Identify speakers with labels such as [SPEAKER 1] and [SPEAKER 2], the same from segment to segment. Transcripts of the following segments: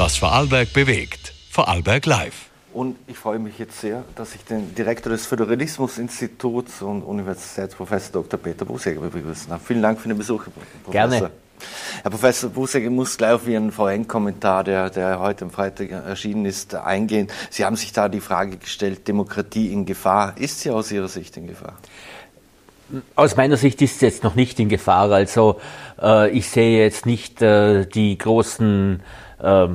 [SPEAKER 1] Was Vorarlberg bewegt. Vorarlberg Live.
[SPEAKER 2] Und ich freue mich jetzt sehr, dass ich den Direktor des Föderalismusinstituts und Universitätsprofessor Dr. Peter Buseger begrüßen darf. Vielen Dank für den Besuch, Herr
[SPEAKER 3] Professor. Gerne.
[SPEAKER 2] Herr Professor Buseger, muss gleich auf Ihren VN-Kommentar, der, der heute am Freitag erschienen ist, eingehen. Sie haben sich da die Frage gestellt, Demokratie in Gefahr. Ist sie aus Ihrer Sicht in Gefahr?
[SPEAKER 3] Aus meiner Sicht ist es jetzt noch nicht in Gefahr. Also äh, ich sehe jetzt nicht äh, die großen äh,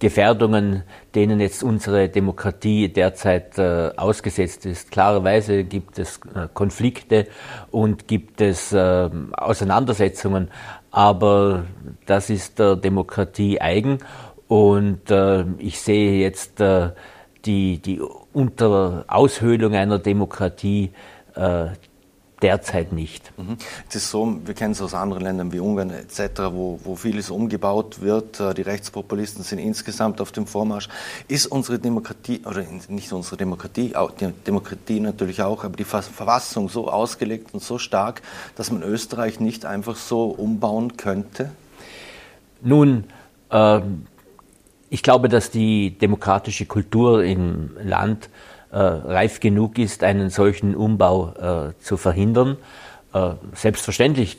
[SPEAKER 3] Gefährdungen, denen jetzt unsere Demokratie derzeit äh, ausgesetzt ist. Klarerweise gibt es äh, Konflikte und gibt es äh, Auseinandersetzungen, aber das ist der Demokratie eigen und äh, ich sehe jetzt die, die unter Aushöhlung einer Demokratie derzeit nicht.
[SPEAKER 2] Mhm. Es ist so, wir kennen es aus anderen Ländern wie Ungarn etc., wo, wo vieles umgebaut wird. Äh, die Rechtspopulisten sind insgesamt auf dem Vormarsch. Ist unsere Demokratie, oder nicht unsere Demokratie, die Demokratie natürlich auch, aber die Verfassung so ausgelegt und so stark, dass man Österreich nicht einfach so umbauen könnte?
[SPEAKER 3] Nun, äh, ich glaube, dass die demokratische Kultur im Land reif genug ist, einen solchen Umbau äh, zu verhindern. Äh, selbstverständlich,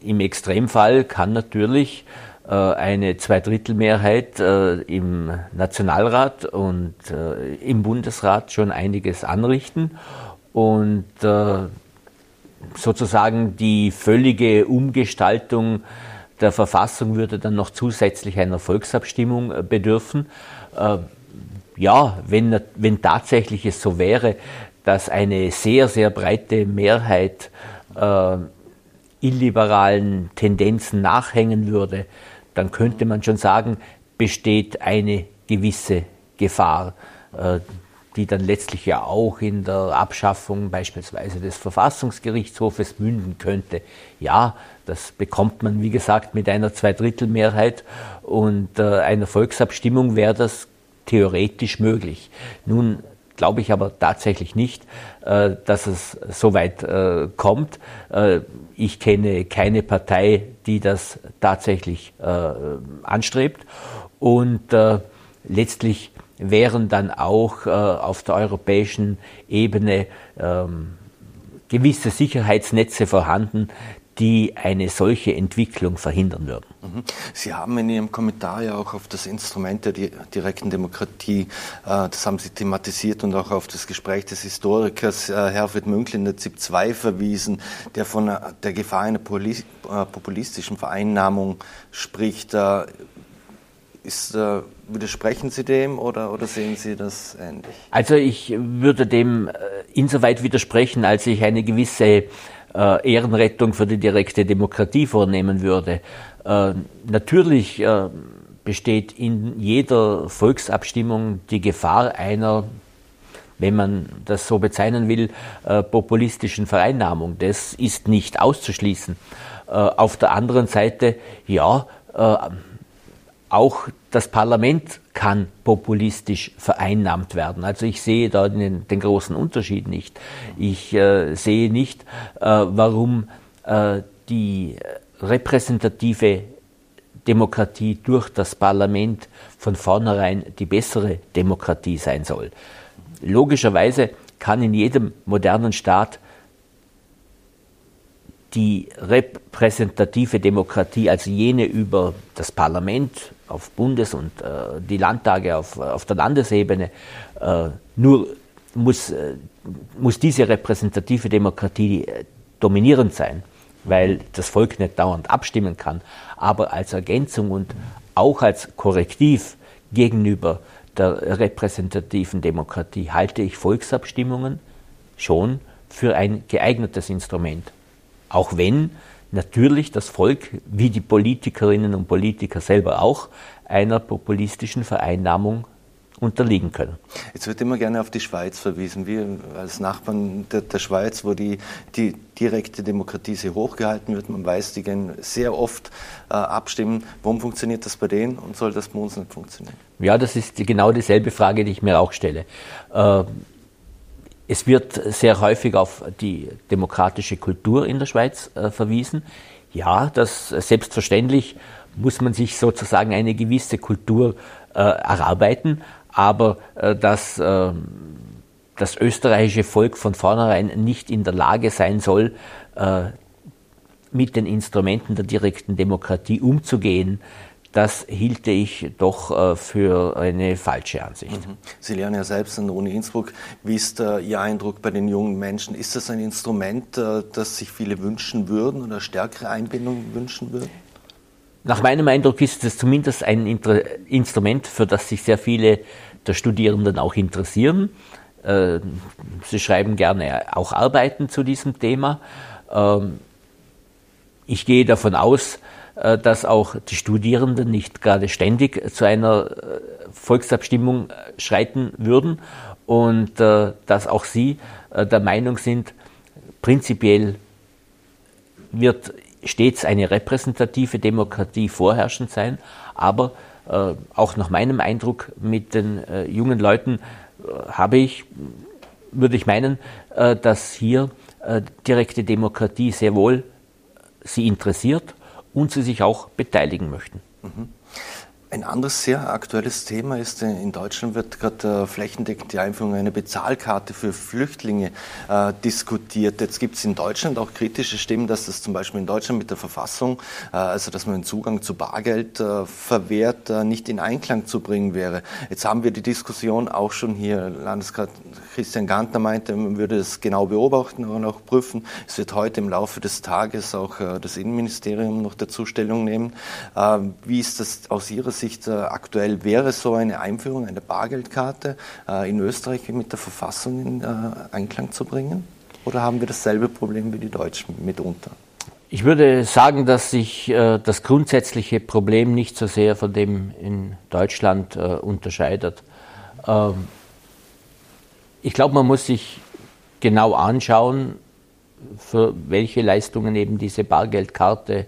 [SPEAKER 3] im Extremfall kann natürlich äh, eine Zweidrittelmehrheit äh, im Nationalrat und äh, im Bundesrat schon einiges anrichten und sozusagen die völlige Umgestaltung der Verfassung würde dann noch zusätzlich einer Volksabstimmung bedürfen ja, wenn, wenn tatsächlich es so wäre, dass eine sehr, sehr breite Mehrheit äh, illiberalen Tendenzen nachhängen würde, dann könnte man schon sagen, besteht eine gewisse Gefahr, äh, die dann letztlich ja auch in der Abschaffung beispielsweise des Verfassungsgerichtshofes münden könnte. Ja, das bekommt man, wie gesagt, mit einer Zweidrittelmehrheit und äh, einer Volksabstimmung wäre das theoretisch möglich. Nun glaube ich aber tatsächlich nicht, äh, dass es so weit äh, kommt. Äh, ich kenne keine Partei, die das tatsächlich anstrebt. Und letztlich wären dann auch auf der europäischen Ebene ähm, gewisse Sicherheitsnetze vorhanden, die eine solche Entwicklung verhindern würden.
[SPEAKER 2] Mhm. Sie haben in Ihrem Kommentar ja auch auf das Instrument der direkten Demokratie, äh, das haben Sie thematisiert und auch auf das Gespräch des Historikers äh, Herfried Münkl in der ZIP 2 verwiesen, der von der Gefahr einer äh, populistischen Vereinnahmung spricht. Ist, widersprechen Sie dem oder, oder sehen Sie das ähnlich?
[SPEAKER 3] Also ich würde dem insoweit widersprechen, als ich eine gewisse äh, Ehrenrettung für die direkte Demokratie vornehmen würde. Äh, natürlich äh, besteht in jeder Volksabstimmung die Gefahr einer, wenn man das so bezeichnen will, äh, populistischen Vereinnahmung. Das ist nicht auszuschließen. Äh, auf der anderen Seite, ja, äh, auch das Parlament kann populistisch vereinnahmt werden. Also ich sehe da den, den großen Unterschied nicht. Ich äh, sehe nicht, äh, warum äh, die repräsentative Demokratie durch das Parlament von vornherein die bessere Demokratie sein soll. Logischerweise kann in jedem modernen Staat die repräsentative Demokratie, also jene über das Parlament auf Bundes- und äh, die Landtage auf, auf der Landesebene, äh, nur muss, äh, muss diese repräsentative Demokratie äh, dominierend sein, weil das Volk nicht dauernd abstimmen kann, aber als Ergänzung und auch als Korrektiv gegenüber der repräsentativen Demokratie halte ich Volksabstimmungen schon für ein geeignetes Instrument. Auch wenn natürlich das Volk, wie die Politikerinnen und Politiker selber auch, einer populistischen Vereinnahmung unterliegen können.
[SPEAKER 2] Jetzt wird immer gerne auf die Schweiz verwiesen. Wir als Nachbarn der, der Schweiz, wo die, die, direkte Demokratie sehr hochgehalten wird, man weiß, die gehen sehr oft äh, abstimmen. Warum funktioniert das bei denen und soll das bei uns nicht funktionieren?
[SPEAKER 3] Ja, das ist genau dieselbe Frage, die ich mir auch stelle. Äh, es wird sehr häufig auf die demokratische Kultur in der Schweiz äh, verwiesen. Ja, das selbstverständlich muss man sich sozusagen eine gewisse Kultur äh, erarbeiten, aber äh, dass äh, das österreichische Volk von vornherein nicht in der Lage sein soll, äh, mit den Instrumenten der direkten Demokratie umzugehen, das hielte ich doch äh, für eine falsche Ansicht. Mhm.
[SPEAKER 2] Sie lernen ja selbst an der Uni Innsbruck. Wie ist äh, Ihr Eindruck bei den jungen Menschen? Ist das ein Instrument, äh, das sich viele wünschen würden oder stärkere Einbindung wünschen würden?
[SPEAKER 3] Nach meinem Eindruck ist es zumindest ein Instrument, für das sich sehr viele der Studierenden auch interessieren. Sie schreiben gerne auch Arbeiten zu diesem Thema. Ähm, ich gehe davon aus, dass auch die Studierenden nicht gerade ständig zu einer äh, Volksabstimmung äh, schreiten würden und dass auch sie der Meinung sind, prinzipiell wird stets eine repräsentative Demokratie vorherrschend sein, aber auch nach meinem Eindruck mit den jungen Leuten habe ich, würde ich meinen, dass hier direkte Demokratie sehr wohl sie interessiert und sie sich auch beteiligen möchten. Mhm.
[SPEAKER 2] Ein anderes sehr aktuelles Thema ist, äh, in Deutschland wird gerade äh, flächendeckend die Einführung einer Bezahlkarte für Flüchtlinge äh, diskutiert. Jetzt gibt es in Deutschland auch kritische Stimmen, dass das zum Beispiel in Deutschland mit der Verfassung, äh, also dass man den Zugang zu Bargeld äh, verwehrt, äh, nicht in Einklang zu bringen wäre. Jetzt haben wir die Diskussion auch schon hier, Landesrat Christian Gantner meinte, man würde es genau beobachten und auch prüfen. Es wird heute im Laufe des Tages auch das Innenministerium noch dazu Stellung nehmen. wie ist das aus Ihrer Sicht? Sicht äh, aktuell wäre so eine Einführung einer Bargeldkarte äh, in Österreich mit der Verfassung in äh, Einklang zu bringen? Oder haben wir dasselbe Problem wie die Deutschen mitunter?
[SPEAKER 3] Ich würde sagen, dass sich das grundsätzliche Problem nicht so sehr von dem in Deutschland unterscheidet. Ähm, ich glaube, man muss sich genau anschauen, für welche Leistungen eben diese Bargeldkarte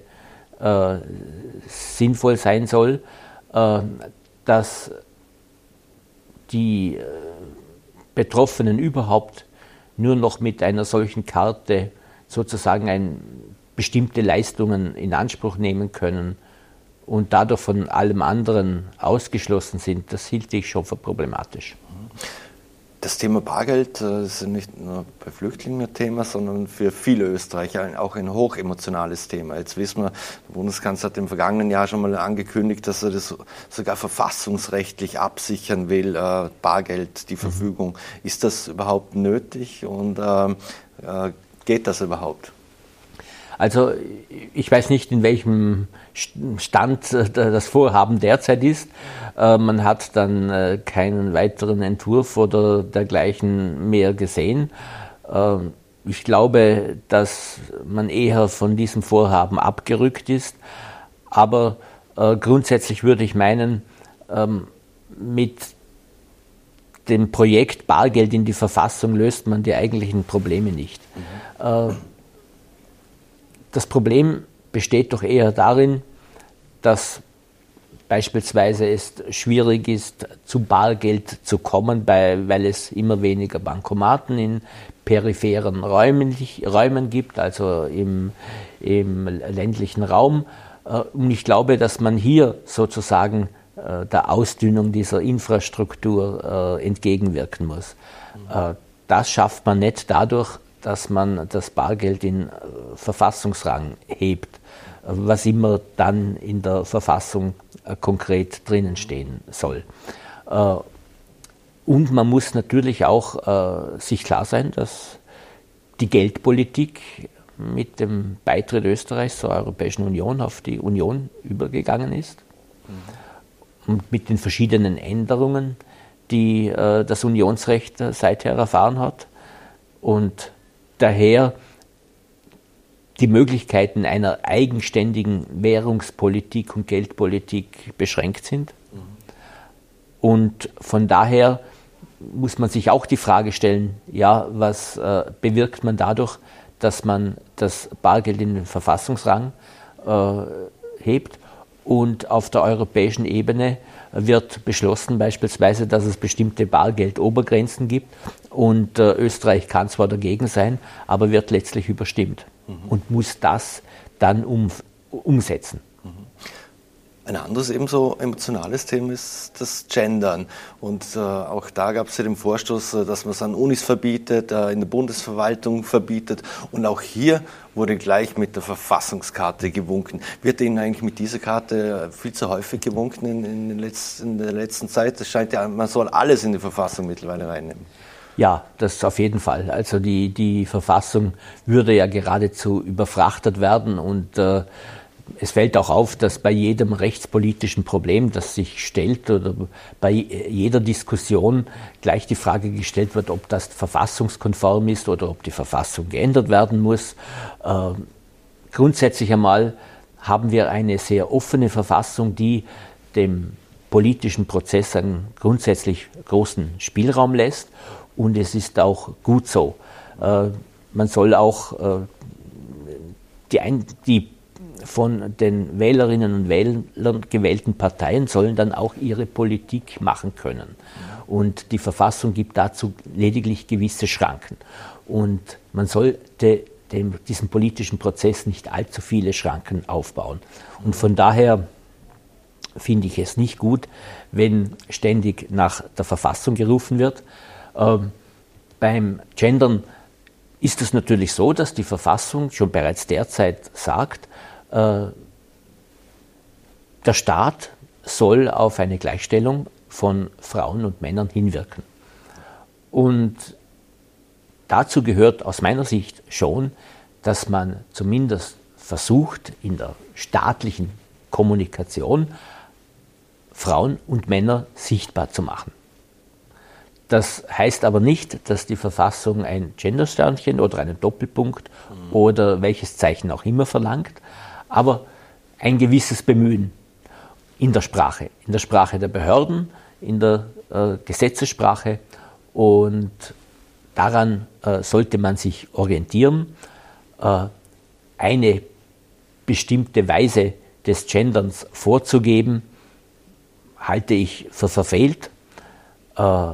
[SPEAKER 3] äh, sinnvoll sein soll. Äh, dass die äh, Betroffenen überhaupt nur noch mit einer solchen Karte sozusagen ein, bestimmte Leistungen in Anspruch nehmen können und dadurch von allem anderen ausgeschlossen sind, das hielt ich schon für problematisch.
[SPEAKER 2] Das Thema Bargeld äh, ist nicht nur bei Flüchtlingen ein Thema, sondern für viele Österreicher auch ein hochemotionales Thema. Jetzt wissen wir, der Bundeskanzler hat im vergangenen Jahr schon mal angekündigt, dass er das sogar verfassungsrechtlich absichern will, äh, Bargeld, die mhm. Verfügung. Ist das überhaupt nötig und ähm, äh, geht das überhaupt?
[SPEAKER 3] Also ich weiß nicht, in welchem Stand äh, das Vorhaben derzeit ist. Äh, man hat dann äh, keinen weiteren Entwurf oder dergleichen mehr gesehen. Ich glaube, dass man eher von diesem Vorhaben abgerückt ist. Aber grundsätzlich würde ich meinen, ähm, mit dem Projekt Bargeld in die Verfassung löst man die eigentlichen Probleme nicht. Mhm. Das Problem besteht doch eher darin, dass beispielsweise es schwierig ist, zu Bargeld zu kommen, weil es immer weniger Bankomaten in peripheren Räumen, Räumen gibt, also im, im ländlichen Raum. Äh, und ich glaube, dass man hier sozusagen äh, der Ausdünnung dieser Infrastruktur äh, entgegenwirken muss. Das schafft man nicht dadurch, dass man das Bargeld in äh, Verfassungsrang hebt, was immer dann in der Verfassung äh, konkret drinnen stehen soll. Äh, und man muss natürlich auch sich klar sein, dass die Geldpolitik mit dem Beitritt Österreichs zur Europäischen Union auf die Union übergegangen ist. Mhm. Und mit den verschiedenen Änderungen, die das Unionsrecht seither erfahren hat. Und daher die Möglichkeiten einer eigenständigen Währungspolitik und Geldpolitik beschränkt sind. Und von daher muss man sich auch die Frage stellen, ja, was äh, bewirkt man dadurch, dass man das Bargeld in den Verfassungsrang äh, hebt und auf der europäischen Ebene wird beschlossen beispielsweise, dass es bestimmte Bargeldobergrenzen gibt und äh, Österreich kann zwar dagegen sein, aber wird letztlich überstimmt mhm. und muss das dann um, umsetzen. Mhm.
[SPEAKER 2] Ein anderes ebenso emotionales Thema ist das Gendern. Und äh, auch da gab es ja den Vorstoß, äh, dass man es an Unis verbietet, äh, in der Bundesverwaltung verbietet. Und auch hier wurde gleich mit der Verfassungskarte gewunken. Wird Ihnen eigentlich mit dieser Karte viel zu häufig gewunken in, in, letzten, in der letzten Zeit? Es scheint ja, man soll alles in die Verfassung mittlerweile reinnehmen.
[SPEAKER 3] Ja, das auf jeden Fall. Also die, die Verfassung würde ja geradezu überfrachtet werden und äh, es fällt auch auf, dass bei jedem rechtspolitischen Problem, das sich stellt oder bei jeder Diskussion gleich die Frage gestellt wird, ob das verfassungskonform ist oder ob die Verfassung geändert werden muss. Äh, grundsätzlich einmal haben wir eine sehr offene Verfassung, die dem politischen Prozess einen grundsätzlich großen Spielraum lässt und es ist auch gut so. Äh, man soll auch äh, die, die von den Wählerinnen und Wählern gewählten Parteien sollen dann auch ihre Politik machen können. Und die Verfassung gibt dazu lediglich gewisse Schranken. Und man sollte dem, diesem politischen Prozess nicht allzu viele Schranken aufbauen. Und von daher finde ich es nicht gut, wenn ständig nach der Verfassung gerufen wird. Ähm, beim Gendern ist es natürlich so, dass die Verfassung schon bereits derzeit sagt, der Staat soll auf eine Gleichstellung von Frauen und Männern hinwirken. Und dazu gehört aus meiner Sicht schon, dass man zumindest versucht, in der staatlichen Kommunikation Frauen und Männer sichtbar zu machen. Das heißt aber nicht, dass die Verfassung ein Gendersternchen oder einen Doppelpunkt mhm. oder welches Zeichen auch immer verlangt, aber ein gewisses Bemühen in der Sprache, in der Sprache der Behörden, in der äh, Gesetzessprache und daran äh, sollte man sich orientieren. Äh, eine bestimmte Weise des Genderns vorzugeben, halte ich für verfehlt. Äh,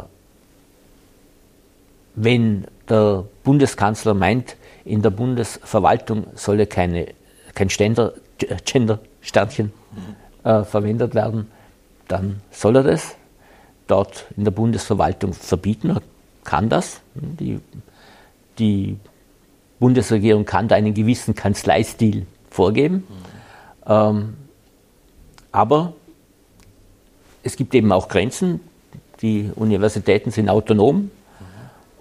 [SPEAKER 3] wenn der Bundeskanzler meint, in der Bundesverwaltung solle keine kein Ständer, Gender-Sternchen äh, verwendet werden, dann soll er das dort in der Bundesverwaltung verbieten. Er kann das. Die, die Bundesregierung kann da einen gewissen Kanzleistil vorgeben. Mhm. Ähm, aber es gibt eben auch Grenzen. Die Universitäten sind autonom. Mhm.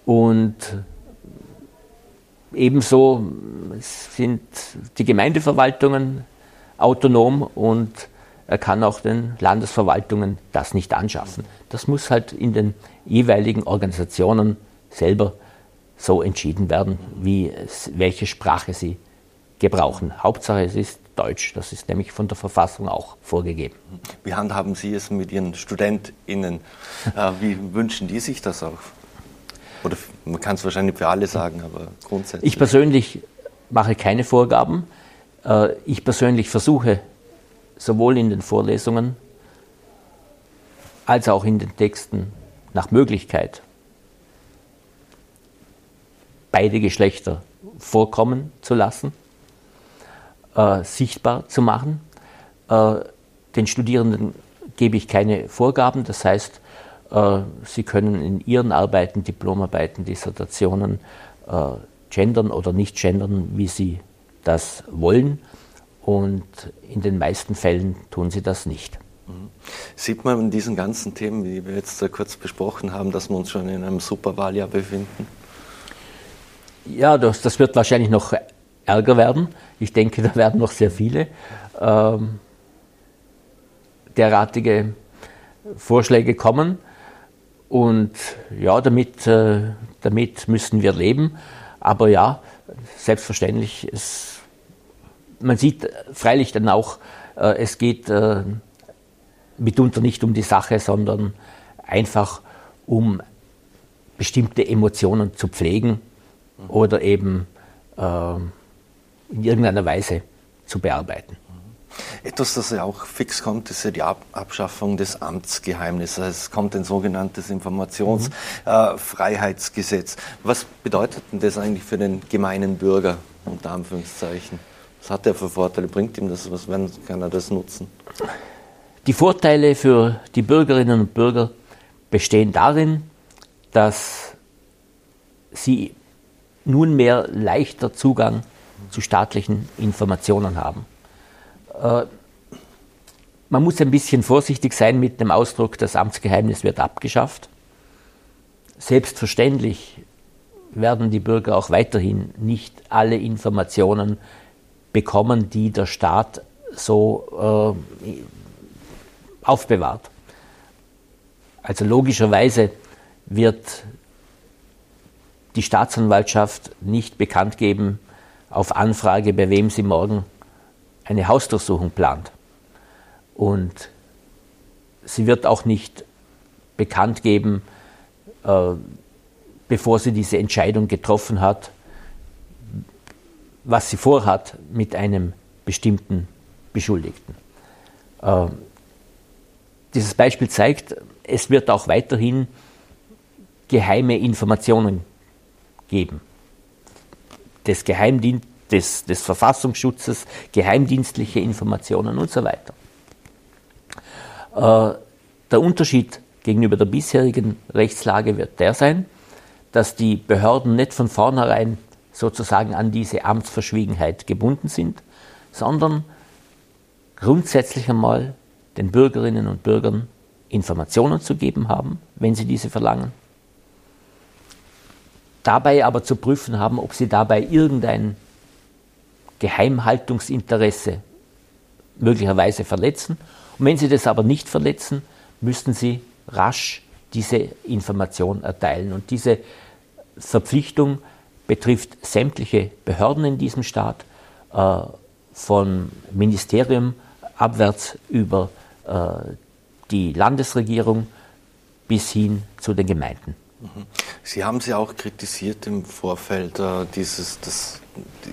[SPEAKER 3] Und Ebenso sind die Gemeindeverwaltungen autonom und er kann auch den Landesverwaltungen das nicht anschaffen. Das muss halt in den jeweiligen Organisationen selber so entschieden werden, wie es, welche Sprache sie gebrauchen. Hauptsache es ist Deutsch, das ist nämlich von der Verfassung auch vorgegeben.
[SPEAKER 2] Wie handhaben Sie es mit Ihren StudentInnen? Äh, wie wünschen die sich das auch? Oder man kann es wahrscheinlich für alle sagen, aber grundsätzlich.
[SPEAKER 3] Ich persönlich mache keine Vorgaben. Äh, ich persönlich versuche sowohl in den Vorlesungen als auch in den Texten nach Möglichkeit beide Geschlechter vorkommen zu lassen, äh, sichtbar zu machen. Äh, den Studierenden gebe ich keine Vorgaben, das heißt, Sie können in Ihren Arbeiten, Diplomarbeiten, Dissertationen äh, gendern oder nicht gendern, wie Sie das wollen. Und in den meisten Fällen tun Sie das nicht. Mhm.
[SPEAKER 2] Sieht man in diesen ganzen Themen, wie wir jetzt kurz besprochen haben, dass wir uns schon in einem Superwahljahr befinden?
[SPEAKER 3] Ja, das, das wird wahrscheinlich noch ärger werden. Ich denke, da werden noch sehr viele ähm, derartige Vorschläge kommen. Und ja, damit, äh, damit müssen wir leben. Aber ja, selbstverständlich, es, man sieht freilich dann auch, äh, es geht äh, mitunter nicht um die Sache, sondern einfach um bestimmte Emotionen zu pflegen oder eben äh, in irgendeiner Weise zu bearbeiten.
[SPEAKER 2] Etwas, das ja auch fix kommt, ist ja die Ab Abschaffung des Amtsgeheimnisses. Es kommt ein sogenanntes Informationsfreiheitsgesetz. Mhm. Äh, Was bedeutet denn das eigentlich für den gemeinen Bürger, unter Anführungszeichen? Was hat er für Vorteile? Bringt ihm das was? Wann kann er das nutzen?
[SPEAKER 3] Die Vorteile für die Bürgerinnen und Bürger bestehen darin, dass sie nunmehr leichter Zugang zu staatlichen Informationen haben. Äh, man muss ein bisschen vorsichtig sein mit dem Ausdruck, das Amtsgeheimnis wird abgeschafft. Selbstverständlich werden die Bürger auch weiterhin nicht alle Informationen bekommen, die der Staat so äh, aufbewahrt. Also logischerweise wird die Staatsanwaltschaft nicht bekannt geben auf Anfrage, bei wem sie morgen eine Hausdurchsuchung plant. Und sie wird auch nicht bekannt geben, äh, bevor sie diese Entscheidung getroffen hat, was sie vorhat mit einem bestimmten Beschuldigten. Äh, dieses Beispiel zeigt, es wird auch weiterhin geheime Informationen geben. Des, Geheimdien des, des Verfassungsschutzes, geheimdienstliche Informationen und so weiter. Äh, der Unterschied gegenüber der bisherigen Rechtslage wird der sein, dass die Behörden nicht von vornherein sozusagen an diese Amtsverschwiegenheit gebunden sind, sondern grundsätzlich einmal den Bürgerinnen und Bürgern Informationen zu geben haben, wenn sie diese verlangen. Dabei aber zu prüfen haben, ob sie dabei irgendein Geheimhaltungsinteresse möglicherweise verletzen. Und wenn sie das aber nicht verletzen, müssten sie rasch diese Information erteilen. Und diese Verpflichtung betrifft sämtliche Behörden in diesem Staat, äh, von Ministerium abwärts über äh, die Landesregierung bis hin zu den Gemeinden.
[SPEAKER 2] Sie haben sie auch kritisiert im Vorfeld äh, dieses das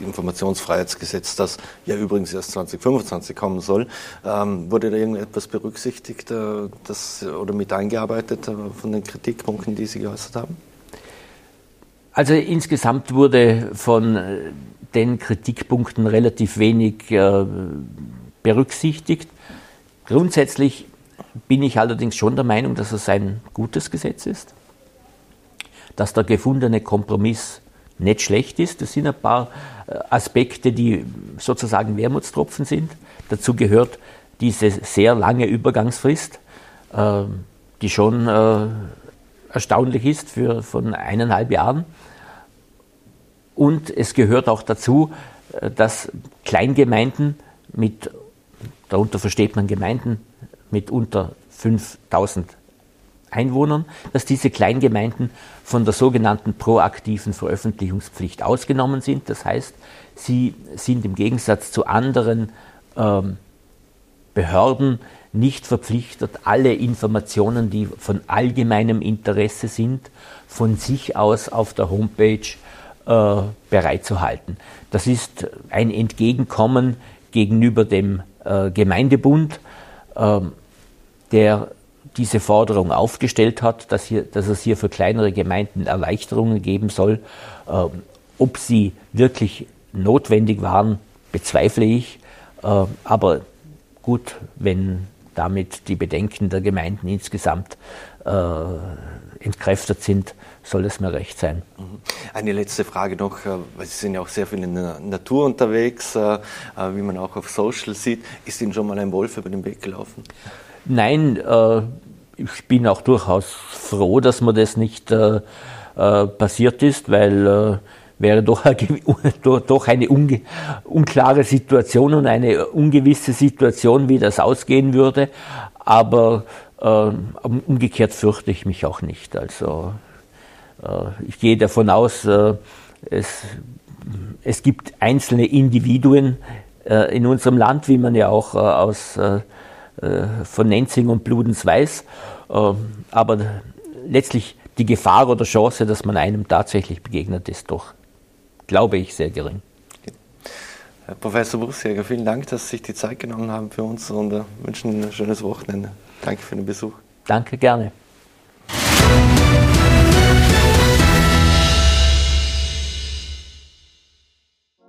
[SPEAKER 2] Informationsfreiheitsgesetz, das ja übrigens erst 2025 kommen soll. Ähm, wurde da irgendetwas berücksichtigt äh, das, oder mit eingearbeitet äh, von den Kritikpunkten, die Sie geäußert haben?
[SPEAKER 3] Also insgesamt wurde von äh, den Kritikpunkten relativ wenig äh, berücksichtigt. Grundsätzlich bin ich allerdings schon der Meinung, dass es ein gutes Gesetz ist, dass der gefundene Kompromiss nicht schlecht ist. Das sind ein paar äh, Aspekte, die sozusagen Wermutstropfen sind. Dazu gehört diese sehr lange Übergangsfrist, äh, die schon äh, erstaunlich ist für von eineinhalb Jahren. Und es gehört auch dazu, dass Kleingemeinden mit, darunter versteht man Gemeinden mit unter 5000 Einwohnern, dass diese Kleingemeinden von der sogenannten proaktiven Veröffentlichungspflicht ausgenommen sind. Das heißt, sie sind im Gegensatz zu anderen ähm, Behörden nicht verpflichtet, alle Informationen, die von allgemeinem Interesse sind, von sich aus auf der Homepage äh, bereitzuhalten. Das ist ein Entgegenkommen gegenüber dem äh, Gemeindebund, ähm, der diese Forderung aufgestellt hat, dass, hier, dass es hier für kleinere Gemeinden Erleichterungen geben soll. Ähm, ob sie wirklich notwendig waren, bezweifle ich. Äh, aber gut, wenn damit die Bedenken der Gemeinden insgesamt äh, entkräftet sind, soll es mir recht sein. Mhm.
[SPEAKER 2] Eine letzte Frage noch, äh, weil Sie sind ja auch sehr viel in der Natur unterwegs, äh, äh, wie man auch auf Social sieht. Ist Ihnen schon mal ein Wolf über den Weg gelaufen?
[SPEAKER 3] Nein, ich bin auch durchaus froh, dass mir das nicht passiert ist, weil wäre doch, doch eine unklare Situation und eine ungewisse Situation, wie das ausgehen würde. Aber äh, umgekehrt fürchte ich mich auch nicht. Also äh, ich gehe davon aus, äh, es, es gibt einzelne Individuen äh, in unserem Land, wie man ja auch aus, von Nenzing und Bludens weiß. aber letztlich die Gefahr oder Chance, dass man einem tatsächlich begegnet, ist doch, glaube ich, sehr gering.
[SPEAKER 2] Herr Professor Bussjäger, vielen Dank, dass Sie sich die Zeit genommen haben für uns und wünschen Ihnen ein schönes Wochenende. Danke für den Besuch.
[SPEAKER 3] Danke, gerne.